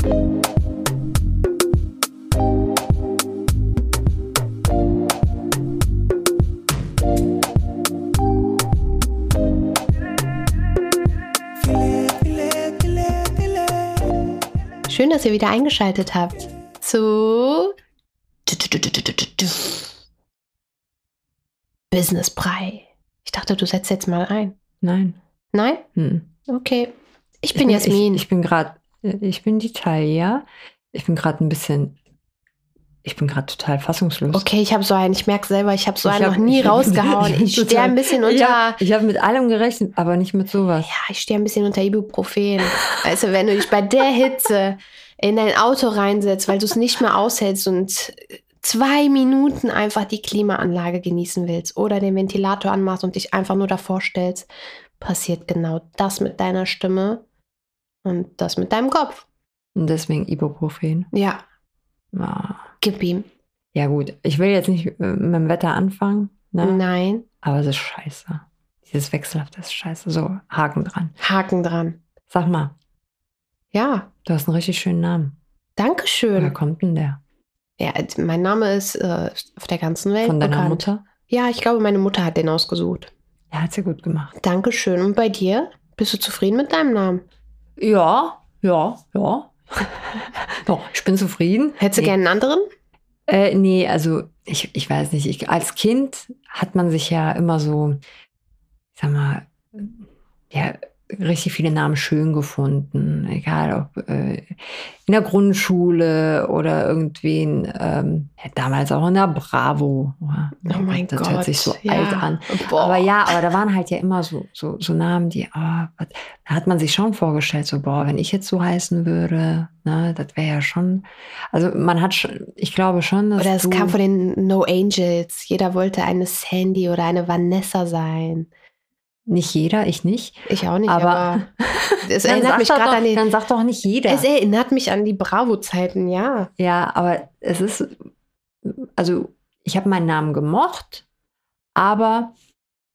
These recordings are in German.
Schön, dass ihr wieder eingeschaltet habt zu Business Brei. Ich dachte, du setzt jetzt mal ein. Nein. Nein? Hm. Okay. Ich bin Jasmin. Ich, ich bin gerade, ich bin die Talia. Ich bin gerade ein bisschen, ich bin gerade total fassungslos. Okay, ich habe so einen, ich merke selber, ich habe so Ich einen hab- noch nie ich rausgehauen. ich Ich stehe ein bisschen Ich unter. habe hab mit allem gerechnet, aber nicht mit sowas. Ja, ich stehe ein bisschen unter Ibuprofen. Also, wenn du dich bei der Hitze in dein Auto reinsetzt, weil du es nicht mehr aushältst und zwei Minuten einfach die Klimaanlage genießen willst oder den Ventilator anmachst und dich einfach nur davor stellst, passiert genau das mit deiner Stimme und das mit deinem Kopf. Und deswegen Ibuprofen. Ja, Ah. gib ihm. Ja gut, ich will jetzt nicht äh, mit dem Wetter anfangen, ne? Nein, aber es ist scheiße. Dieses Wechselhafte ist scheiße. So, Haken dran. Haken dran. Sag mal, Ja, du hast einen richtig schönen Namen. Woher Dankeschön. kommt denn der? Ja, mein Name ist äh, auf der ganzen Welt Von deiner bekannt. Mutter? Ja, ich glaube, meine Mutter hat den ausgesucht. Ja, hat sie gut gemacht. Dankeschön. Und bei dir? Bist du zufrieden mit deinem Namen? Ja, ja, ja. Doch, ich bin zufrieden. Hättest du nee. gerne einen anderen? Äh, nee, also ich, ich weiß nicht. Ich, als Kind hat man sich ja immer so, ich sag mal, ja, richtig viele Namen schön gefunden. Egal ob äh, in der Grundschule oder irgendwen, ähm, ja, damals auch in der Bravo. Oh mein das Gott. hört sich so ja. alt an. Boah. Aber ja, aber da waren halt ja immer so, so, so Namen, die, was, da hat man sich schon vorgestellt, so, boah, wenn ich jetzt so heißen würde, ne, das wäre ja schon, also man hat schon, ich glaube schon, dass Oder es kam von den No Angels. Jeder wollte eine Sandy oder eine Vanessa sein. Nicht jeder, ich nicht. Ich auch nicht, Aber- aber, es erinnert mich gerade an die. Dann sagt doch nicht jeder. Es erinnert mich an die Bravo-Zeiten, ja. Ja, aber es ist, also ich habe meinen Namen gemocht, aber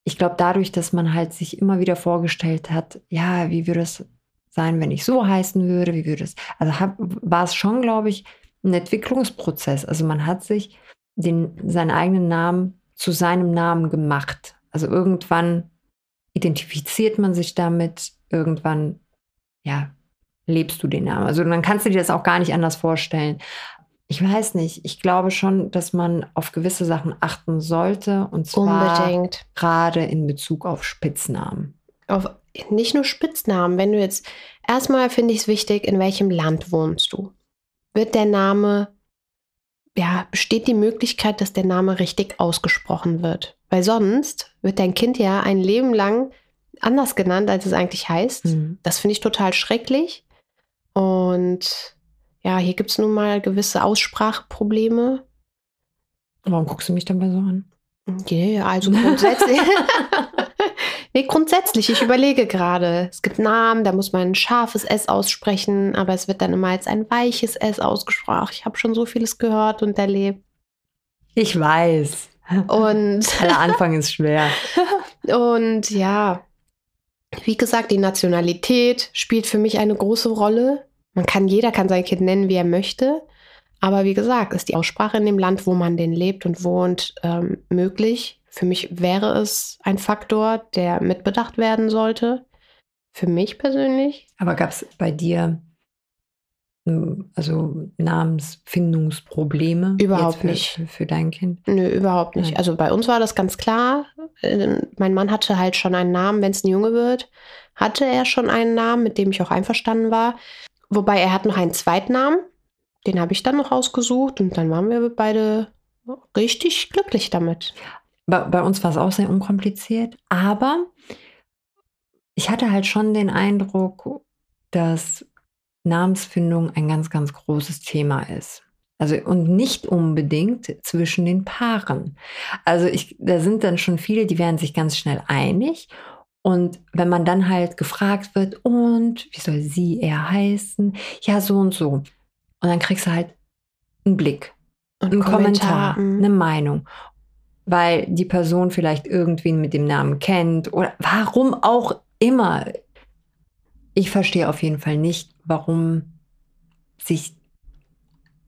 ich glaube dadurch, dass man halt sich immer wieder vorgestellt hat, ja, wie würde es sein, wenn ich so heißen würde, wie würde es, also hab, war es schon, glaube ich, ein Entwicklungsprozess. Also man hat sich den, seinen eigenen Namen zu seinem Namen gemacht. Also irgendwann identifiziert man sich damit, irgendwann, ja, lebst du den Namen. Also dann kannst du dir das auch gar nicht anders vorstellen. Ich weiß nicht. Ich glaube schon, dass man auf gewisse Sachen achten sollte. Und zwar Unbedingt. gerade in Bezug auf Spitznamen. Auf, nicht nur Spitznamen. Wenn du jetzt, erstmal finde ich es wichtig, in welchem Land wohnst du? Wird der Name, ja, besteht die Möglichkeit, dass der Name richtig ausgesprochen wird? Weil sonst wird dein Kind ja ein Leben lang anders genannt, als es eigentlich heißt. Mhm. Das finde ich total schrecklich. Und ja, hier gibt es nun mal gewisse Ausspracheprobleme. Warum guckst du mich dabei so an? Nee, also grundsätzlich. nee, grundsätzlich, ich überlege gerade. Es gibt Namen, da muss man ein scharfes S aussprechen, aber es wird dann immer als ein weiches S ausgesprochen. Ich habe schon so vieles gehört und erlebt. Ich weiß. Und, Aller Anfang ist schwer. und ja, wie gesagt, die Nationalität spielt für mich eine große Rolle. Man kann, jeder kann sein Kind nennen, wie er möchte. Aber wie gesagt, ist die Aussprache in dem Land, wo man denn lebt und wohnt, ähm, möglich. Für mich wäre es ein Faktor, der mitbedacht werden sollte. Für mich persönlich. Aber gab es bei dir also Namensfindungsprobleme? Überhaupt für, nicht. Für, dein Kind? Nö, überhaupt nicht. Nein. Also bei uns war das ganz klar. Ähm, Mein Mann hatte halt schon einen Namen, wenn es ein Junge wird, hatte er schon einen Namen, mit dem ich auch einverstanden war. Wobei er hat noch einen Zweitnamen. Den habe ich dann noch ausgesucht und dann waren wir beide richtig glücklich damit. Bei, bei uns war es auch sehr unkompliziert, aber ich hatte halt schon den Eindruck, dass Namensfindung ein ganz, ganz großes Thema ist. Also und nicht unbedingt zwischen den Paaren. Also ich, da sind dann schon viele, die werden sich ganz schnell einig. Und wenn man dann halt gefragt wird, und wie soll sie eher heißen? Ja, so und so. Und dann kriegst du halt einen Blick Und ein Kommentar, mm. eine Meinung, weil die Person vielleicht irgendwen mit dem Namen kennt oder warum auch immer. Ich verstehe auf jeden Fall nicht, warum sich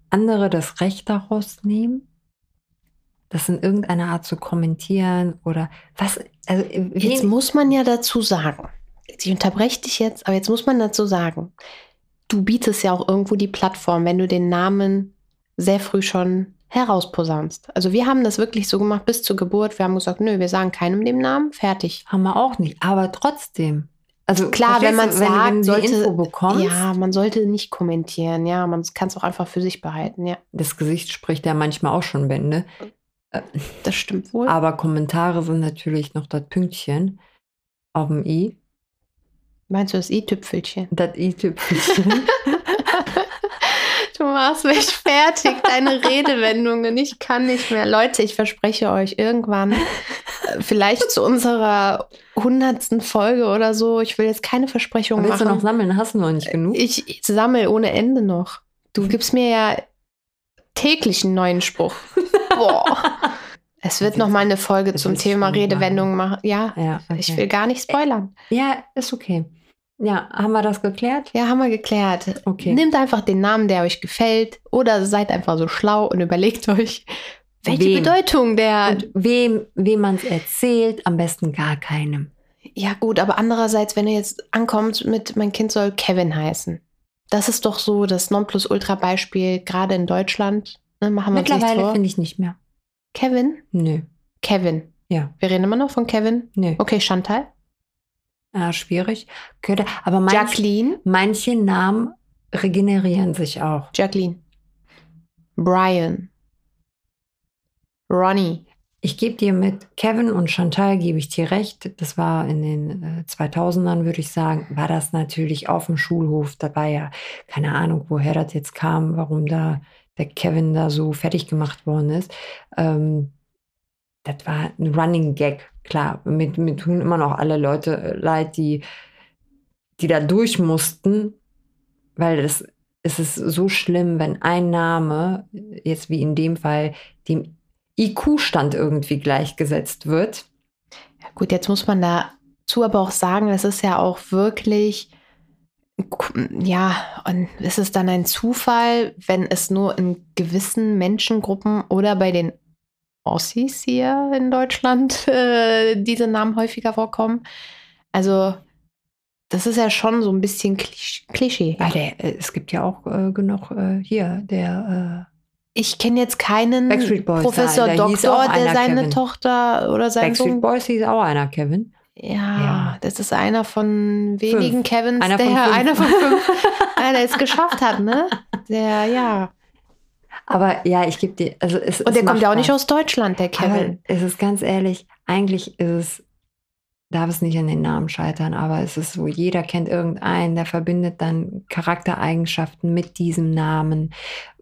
andere das Recht daraus nehmen, das in irgendeiner Art zu kommentieren oder was? Also, jetzt muss man ja dazu sagen, ich unterbreche dich jetzt, aber jetzt muss man dazu sagen, du bietest ja auch irgendwo die Plattform, wenn du den Namen sehr früh schon herausposaunst. Also wir haben das wirklich so gemacht bis zur Geburt. Wir haben gesagt, nö, wir sagen keinem den Namen, fertig. Haben wir auch nicht, aber trotzdem. Also klar, wenn man sagt, wenn sollte, Info bekommst, ja, man sollte nicht kommentieren. Ja, man kann es auch einfach für sich behalten. Ja, das Gesicht spricht ja manchmal auch schon Bände. Das stimmt wohl. Aber Kommentare sind natürlich noch das Pünktchen auf dem i. Meinst du das i-Tüpfelchen? Das i-Tüpfelchen. Du machst mich fertig, deine Redewendungen. Ich kann nicht mehr. Leute, ich verspreche euch, irgendwann, äh, vielleicht zu unserer hundertsten Folge oder so, ich will jetzt keine Versprechungen Willst machen. du noch sammeln? Hast du noch nicht genug? Ich, ich sammle ohne Ende noch. Du gibst mir ja täglich einen neuen Spruch. Boah. Es wird noch mal eine Folge zum Thema Redewendungen machen. Ja, ja okay. ich will gar nicht spoilern. Ja, ist okay. Ja, haben wir das geklärt? Ja, haben wir geklärt. Okay. Nehmt einfach den Namen, der euch gefällt, oder seid einfach so schlau und überlegt euch, welche Wem? Bedeutung der. Und wem, wem man es erzählt, am besten gar keinem. ja, gut, aber andererseits, wenn ihr jetzt ankommt mit, mein Kind soll Kevin heißen. Das ist doch so das Nonplusultra-Beispiel, gerade in Deutschland. Ne, machen wir Mittlerweile finde ich nicht mehr. Kevin? Nö. Kevin. Ja. Wir reden immer noch von Kevin. Nö. Okay, Chantal. Ja, schwierig. Könnte, aber manch, Jacqueline. manche Namen regenerieren sich auch. Jacqueline. Brian. Ronnie. Ich gebe dir mit Kevin und Chantal gebe ich dir recht. Das war in den äh, 2000ern, würde ich sagen, war das natürlich auf dem Schulhof. Da war ja keine Ahnung, woher das jetzt kam, warum da der Kevin da so fertig gemacht worden ist. Ähm, das war ein Running Gag, klar. Mit, mir tun immer noch alle Leute äh, leid, die, die da durch mussten, weil das, es ist so schlimm, wenn ein Name, jetzt wie in dem Fall, dem IQ-Stand irgendwie gleichgesetzt wird. Ja, gut, jetzt muss man dazu aber auch sagen, es ist ja auch wirklich, ja, und ist es dann ein Zufall, wenn es nur in gewissen Menschengruppen oder bei den Ossis hier in Deutschland äh, diese Namen häufiger vorkommen? Also, das ist ja schon so ein bisschen Klisch Klischee. Weil der, äh, es gibt ja auch äh, genug äh, hier, der Ich kenne jetzt keinen Professor da- Doktor, der einer seine Kevin. Tochter oder seinen Backstreet Sohn Boys hieß auch einer, Kevin. Ja, Ja. das ist einer von wenigen Kevins, Einer der von fünf. einer von fünf, der es geschafft hat, ne? Der, ja. Aber ja, ich gebe dir, also es Und der kommt ja auch nicht aus Deutschland, der Aber Kevin. es ist ganz ehrlich, eigentlich ist es, darf es nicht an den Namen scheitern, aber es ist so, jeder kennt irgendeinen, der verbindet dann Charaktereigenschaften mit diesem Namen.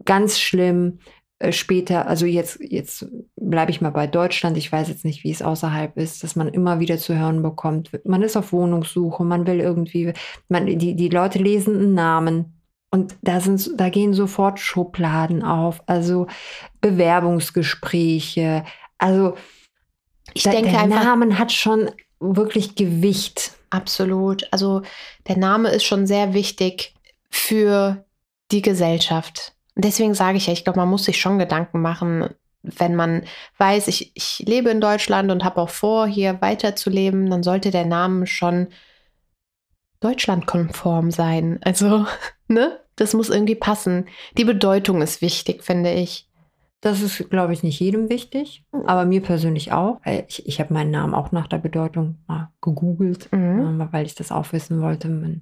Ganz schlimm. äh, Später, also jetzt, jetzt bleibe ich mal bei Deutschland. Ich weiß jetzt nicht, wie es außerhalb ist, dass man immer wieder zu hören bekommt. Man ist auf Wohnungssuche, man will irgendwie, man, die, die Leute lesen einen Namen. Und da, sind, da gehen sofort Schubladen auf, also Bewerbungsgespräche. Also Ich denke der Namen hat schon wirklich Gewicht. absolut. Also der Name ist schon sehr wichtig für die Gesellschaft. Deswegen sage ich ja, ich glaube, man muss sich schon Gedanken machen, wenn man weiß, ich, ich lebe in Deutschland und habe auch vor, hier weiterzuleben, dann sollte der Name schon deutschlandkonform sein. Also, ne? Das muss irgendwie passen. Die Bedeutung ist wichtig, finde ich. Das ist, glaube ich, nicht jedem wichtig, aber mir persönlich auch. Ich, ich habe meinen Namen auch nach der Bedeutung mal gegoogelt, Mhm. äh, weil ich das auch wissen wollte. Man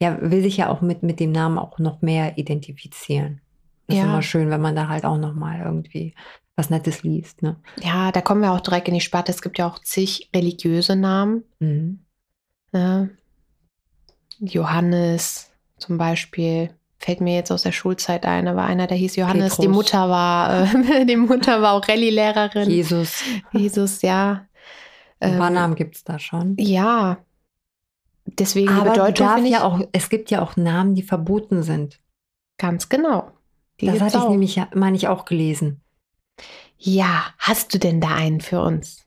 ja, will sich ja auch mit, mit dem Namen auch noch mehr identifizieren. Das Ja. ist immer schön, wenn man da halt auch noch mal irgendwie was Nettes liest. Ne? Ja, da kommen wir auch direkt in die Sparte. Es gibt ja auch zig religiöse Namen. Mhm. Ne? Johannes zum Beispiel. Fällt mir jetzt aus der Schulzeit ein, da war einer, der hieß Johannes. Die Petrus. Mutter war, äh, die Mutter war auch Rallye-Lehrerin. Jesus. Jesus, ja. Ein paar Ähm, Namen gibt es da schon. Ja. Deswegen die Aber die Bedeutung finde ich ja auch, es gibt ja auch Namen, die verboten sind. ganz genau. Die das hatte ich auch. nämlich, meine ich, auch gelesen. Ja, hast du denn da einen für uns?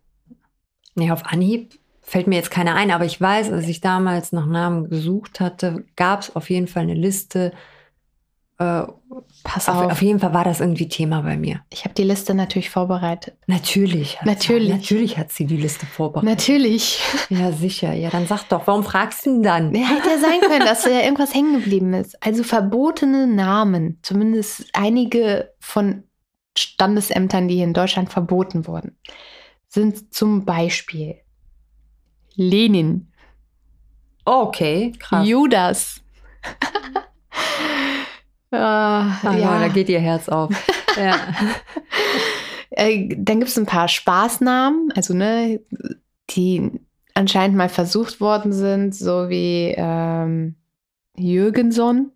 Nee, auf Anhieb fällt mir jetzt keiner ein, aber ich weiß, als ich damals nach Namen gesucht hatte, gab es auf jeden Fall eine Liste, äh, pass Auf, auf. auf jeden Fall war das irgendwie Thema bei mir. Ich habe die Liste natürlich vorbereitet. Natürlich. Hat Natürlich. Sie, natürlich hat sie die Liste vorbereitet. Natürlich. Ja, sicher. Ja, dann sag doch, warum fragst du denn dann? Ja, hätte ja sein können, dass da irgendwas hängen geblieben ist. Also verbotene Namen, zumindest einige von Standesämtern, die hier in Deutschland verboten wurden, sind zum Beispiel Lenin, Okay, krass. Judas. Ah, Ah, ja. ja. da geht ihr Herz auf. ja. Äh, dann gibt es ein paar Spaßnamen, also ne, die anscheinend mal versucht worden sind, so wie ähm, Jürgenson.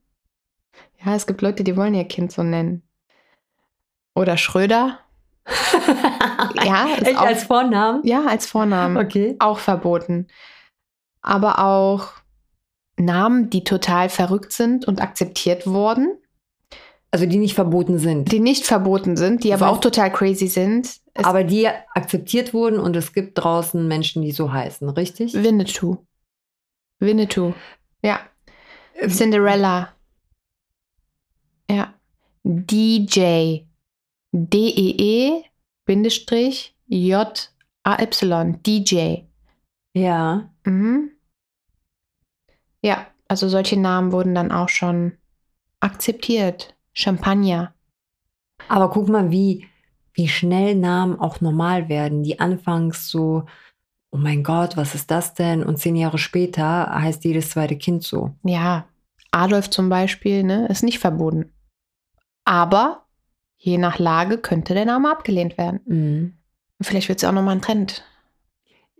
Ja, es gibt Leute, die wollen ihr Kind so nennen. Oder Schröder. Ja, Echt auch- als Vornamen? Ja, als Vornamen. Okay. Auch verboten. Aber auch Namen, die total verrückt sind und akzeptiert wurden, Also die nicht verboten sind. die nicht verboten sind, die aber heißt- auch total crazy sind. Es aber die akzeptiert wurden und es gibt draußen Menschen, die so heißen, richtig? Winnetou. Winnetou. Ja. Cinderella. Ja. DJ. D-E-E Bindestrich J-A-Y. DJ. Ja. Mhm. Ja, also solche Namen wurden dann auch schon akzeptiert. Champagner. Aber guck mal, wie, wie schnell Namen auch normal werden, die anfangs so, oh mein Gott, was ist das denn? Und zehn Jahre später heißt jedes zweite Kind so. Ja, Adolf zum Beispiel, ne, ist nicht verboten. Aber je nach Lage könnte der Name abgelehnt werden. Mhm. Vielleicht wird es ja auch nochmal ein Trend.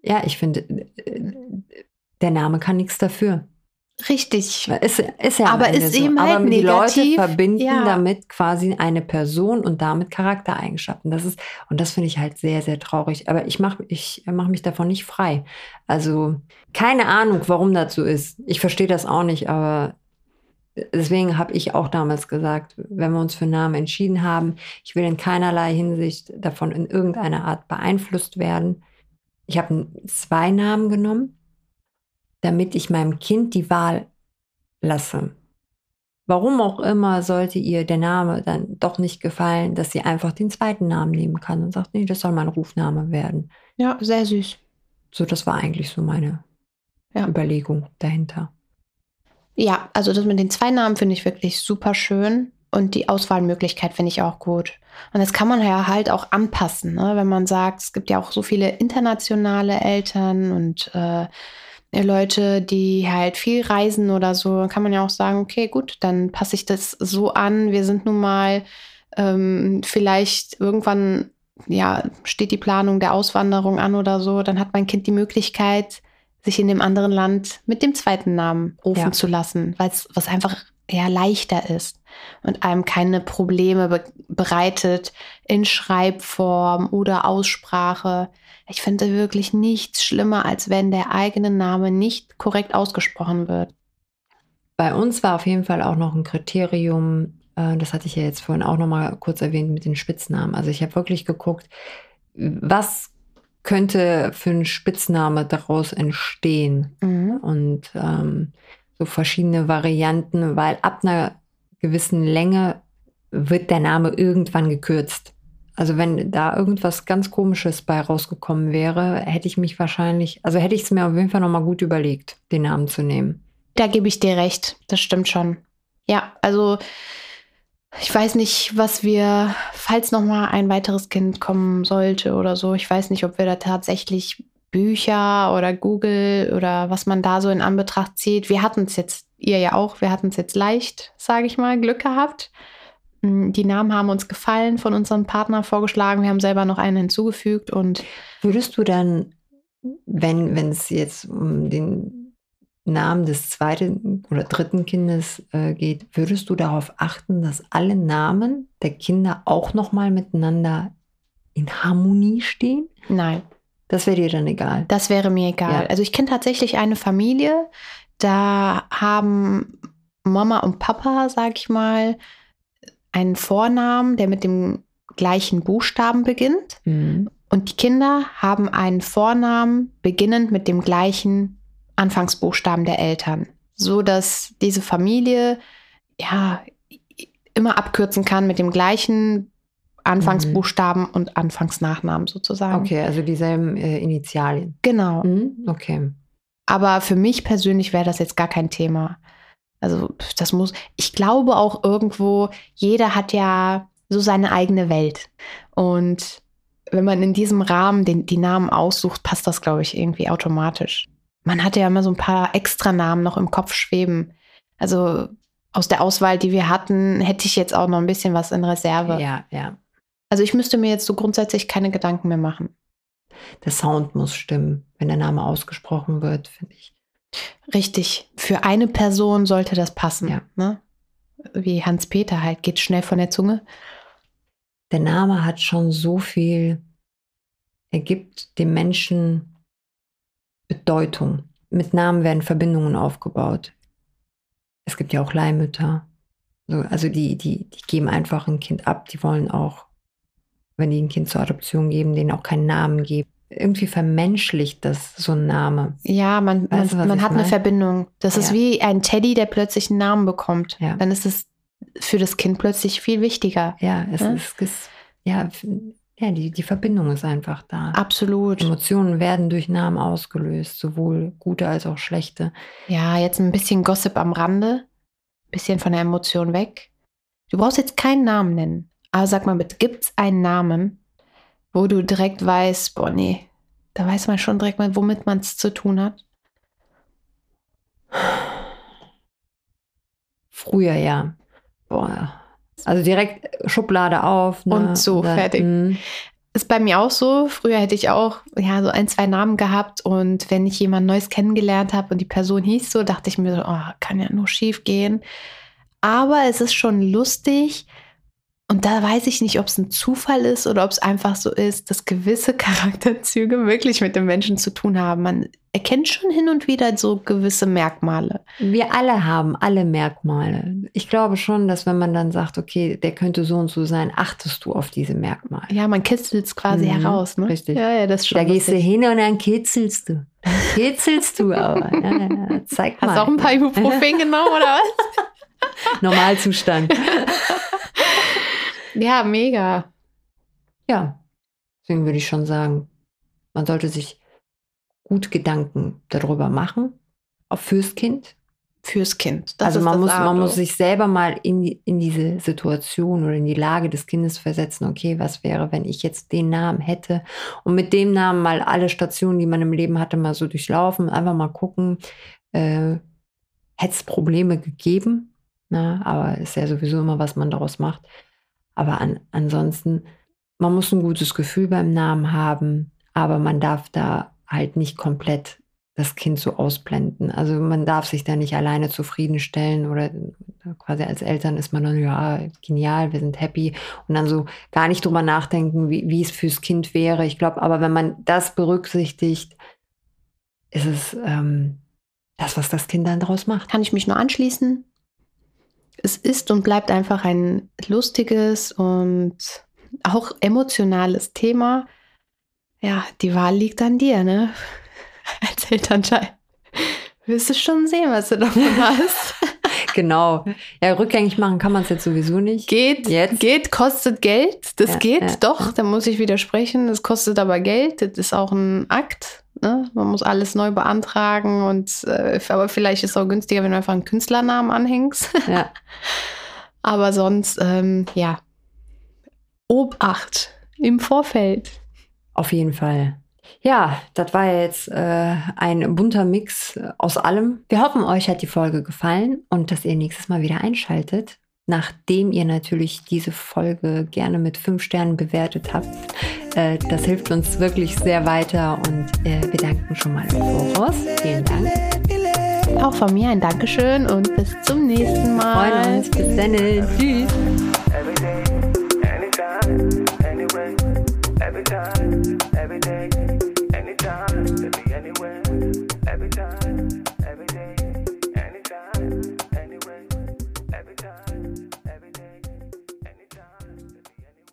Ja, ich finde, äh, der Name kann nichts dafür. Richtig. Ist, ist ja Aber ist so. eben halt Aber die Leute negativ, verbinden ja. damit quasi eine Person und damit Charaktereigenschaften. Das ist, und das finde ich halt sehr, sehr traurig. Aber ich mache ich mach mich davon nicht frei. Also keine Ahnung, warum das so ist. Ich verstehe das auch nicht, aber deswegen habe ich auch damals gesagt, wenn wir uns für Namen entschieden haben, ich will in keinerlei Hinsicht davon in irgendeiner Art beeinflusst werden. Ich habe zwei Namen genommen, damit ich meinem Kind die Wahl lasse. Warum auch immer sollte ihr der Name dann doch nicht gefallen, dass sie einfach den zweiten Namen nehmen kann und sagt, nee, das soll mein Rufname werden. Ja, sehr süß. So, das war eigentlich so meine Ja. Überlegung dahinter. Ja, also das mit den zwei Namen finde ich wirklich super schön. Und die Auswahlmöglichkeit finde ich auch gut. Und das kann man ja halt auch anpassen, ne? wenn man sagt, es gibt ja auch so viele internationale Eltern und äh, Leute, die halt viel reisen oder so, kann man ja auch sagen, okay, gut, dann passe ich das so an. Wir sind nun mal ähm, vielleicht irgendwann, ja, steht die Planung der Auswanderung an oder so, dann hat mein Kind die Möglichkeit, sich in dem anderen Land mit dem zweiten Namen rufen Ja. zu lassen, weil es was einfach eher leichter ist und einem keine Probleme be bereitet in Schreibform oder Aussprache. Ich finde wirklich nichts schlimmer, als wenn der eigene Name nicht korrekt ausgesprochen wird. Bei uns war auf jeden Fall auch noch ein Kriterium, äh, das hatte ich ja jetzt vorhin auch noch mal kurz erwähnt mit den Spitznamen. Also ich habe wirklich geguckt, was könnte für ein Spitzname daraus entstehen Mhm. und ähm, so verschiedene Varianten, weil ab einer gewissen Länge wird der Name irgendwann gekürzt. Also wenn da irgendwas ganz Komisches bei rausgekommen wäre, hätte ich mich wahrscheinlich, also hätte ich es mir auf jeden Fall noch mal gut überlegt, den Namen zu nehmen. Da gebe ich dir recht, das stimmt schon. Ja, also ich weiß nicht, was wir, falls noch mal ein weiteres Kind kommen sollte oder so, ich weiß nicht, ob wir da tatsächlich Bücher oder Google oder was man da so in Anbetracht zieht. Wir hatten es jetzt, ihr ja auch, wir hatten es jetzt leicht, sage ich mal, Glück gehabt. Mm, Die Namen haben uns gefallen, von unserem Partner vorgeschlagen. Wir haben selber noch einen hinzugefügt und Würdest du dann, wenn wenn es jetzt um den Namen des zweiten oder dritten Kindes äh, geht, würdest du darauf achten, dass alle Namen der Kinder auch noch mal miteinander in Harmonie stehen? nein, Das wäre dir dann egal. Das wäre mir egal. Ja. Also ich kenne tatsächlich eine Familie, da haben Mama und Papa, sag ich mal, einen Vornamen, der mit dem gleichen Buchstaben beginnt. Mhm. Und die Kinder haben einen Vornamen beginnend mit dem gleichen Anfangsbuchstaben der Eltern. So dass diese Familie ja immer abkürzen kann mit dem gleichen Anfangsbuchstaben und Anfangsnachnamen sozusagen. Okay, also dieselben äh, Initialien. Genau. Mhm. Okay. Aber für mich persönlich wäre das jetzt gar kein Thema. Also das muss, ich glaube auch irgendwo, jeder hat ja so seine eigene Welt. Und wenn man in diesem Rahmen den, die Namen aussucht, passt das, glaube ich, irgendwie automatisch. Man hatte ja immer so ein paar extra Namen noch im Kopf schweben. Also aus der Auswahl, die wir hatten, hätte ich jetzt auch noch ein bisschen was in Reserve. Ja, ja. Also ich müsste mir jetzt so grundsätzlich keine Gedanken mehr machen. Der Sound muss stimmen, wenn der Name ausgesprochen wird, finde ich. Richtig. Für eine Person sollte das passen. Ja. Ne? Wie Hans-Peter halt, geht schnell von der Zunge. Der Name hat schon so viel, er gibt dem Menschen Bedeutung. Mit Namen werden Verbindungen aufgebaut. Es gibt ja auch Leihmütter. So, Also die, die, die geben einfach ein Kind ab. Die wollen auch, wenn die ein Kind zur Adoption geben, denen auch keinen Namen geben. Irgendwie vermenschlicht das so ein Name. Ja, man, Weißt du, man, man hat eine mein? Verbindung. Das ist Ja. wie ein Teddy, der plötzlich einen Namen bekommt. Ja. Dann ist es für das Kind plötzlich viel wichtiger. Ja, es Ja. ist, es, ja, ja die, die Verbindung ist einfach da. Absolut. Emotionen werden durch Namen ausgelöst, sowohl gute als auch schlechte. Ja, jetzt ein bisschen Gossip am Rande. Bisschen von der Emotion weg. Du brauchst jetzt keinen Namen nennen. Aber sag mal bitte, gibt es einen Namen, wo du direkt weißt, boah, nee, da weiß man schon direkt mal, womit man es zu tun hat? Früher ja. Boah. Also direkt Schublade auf. Ne? Und so, fertig. mm, Ist bei mir auch so. Früher hätte ich auch ja so ein, zwei Namen gehabt und wenn ich jemand Neues kennengelernt habe und die Person hieß so, dachte ich mir so, oh, kann ja nur schief gehen. Aber es ist schon lustig und da weiß ich nicht, ob es ein Zufall ist oder ob es einfach so ist, dass gewisse Charakterzüge wirklich mit dem Menschen zu tun haben. Man erkennt schon hin und wieder so gewisse Merkmale. Wir alle haben alle Merkmale. Ich glaube schon, dass wenn man dann sagt, okay, der könnte so und so sein, achtest du auf diese Merkmale. Ja, man kitzelt es quasi Mhm, heraus. Ne? richtig. Ja, ja, das schon da gehst du hin und dann kitzelst du. Dann kitzelst du aber. Ja, ja, zeig mal. Hast du auch ein paar Ibuprofen genommen oder was? Normalzustand. Ja, mega. Ja, deswegen würde ich schon sagen, man sollte sich gut Gedanken darüber machen, auch fürs Kind. Fürs Kind. Das also ist man muss, A und man muss sich selber mal in, die, in diese Situation oder in die Lage des Kindes versetzen, okay, was wäre, wenn ich jetzt den Namen hätte und mit dem Namen mal alle Stationen, die man im Leben hatte, mal so durchlaufen, einfach mal gucken, äh, hätte es Probleme gegeben, na, aber ist ja sowieso immer, was man daraus macht. Aber an, ansonsten, man muss ein gutes Gefühl beim Namen haben, aber man darf da halt nicht komplett das Kind so ausblenden. Also man darf sich da nicht alleine zufriedenstellen oder quasi als Eltern ist man dann, ja, genial, wir sind happy und dann so gar nicht drüber nachdenken, wie, wie es fürs Kind wäre. Ich glaube, aber wenn man das berücksichtigt, ist es ähm, das, was das Kind dann daraus macht. Kann ich mich nur anschließen. Es ist und bleibt einfach ein lustiges und auch emotionales Thema. Ja, die Wahl liegt an dir, ne? Als Elternteil. Wirst du schon sehen, was du davon hast. Genau. Ja, rückgängig machen kann man es jetzt sowieso nicht. Geht, Jetzt? geht, kostet Geld. Das Ja, geht, ja, doch, da muss ich widersprechen. Das kostet aber Geld. Das ist auch ein Akt. Ne? Man muss alles neu beantragen und äh, aber vielleicht ist es auch günstiger, wenn du einfach einen Künstlernamen anhängst. Ja. aber sonst, ähm, ja. Obacht im Vorfeld. Auf jeden Fall. Ja, das war jetzt äh, ein bunter Mix aus allem. Wir hoffen, euch hat die Folge gefallen und dass ihr nächstes Mal wieder einschaltet. Nachdem ihr natürlich diese Folge gerne mit fünf Sternen bewertet habt. Äh, das hilft uns wirklich sehr weiter und äh, wir danken schon mal im Voraus. Vielen Dank. Auch von mir ein Dankeschön und bis zum nächsten Wir Mal. freuen uns. Bis dann. Tschüss.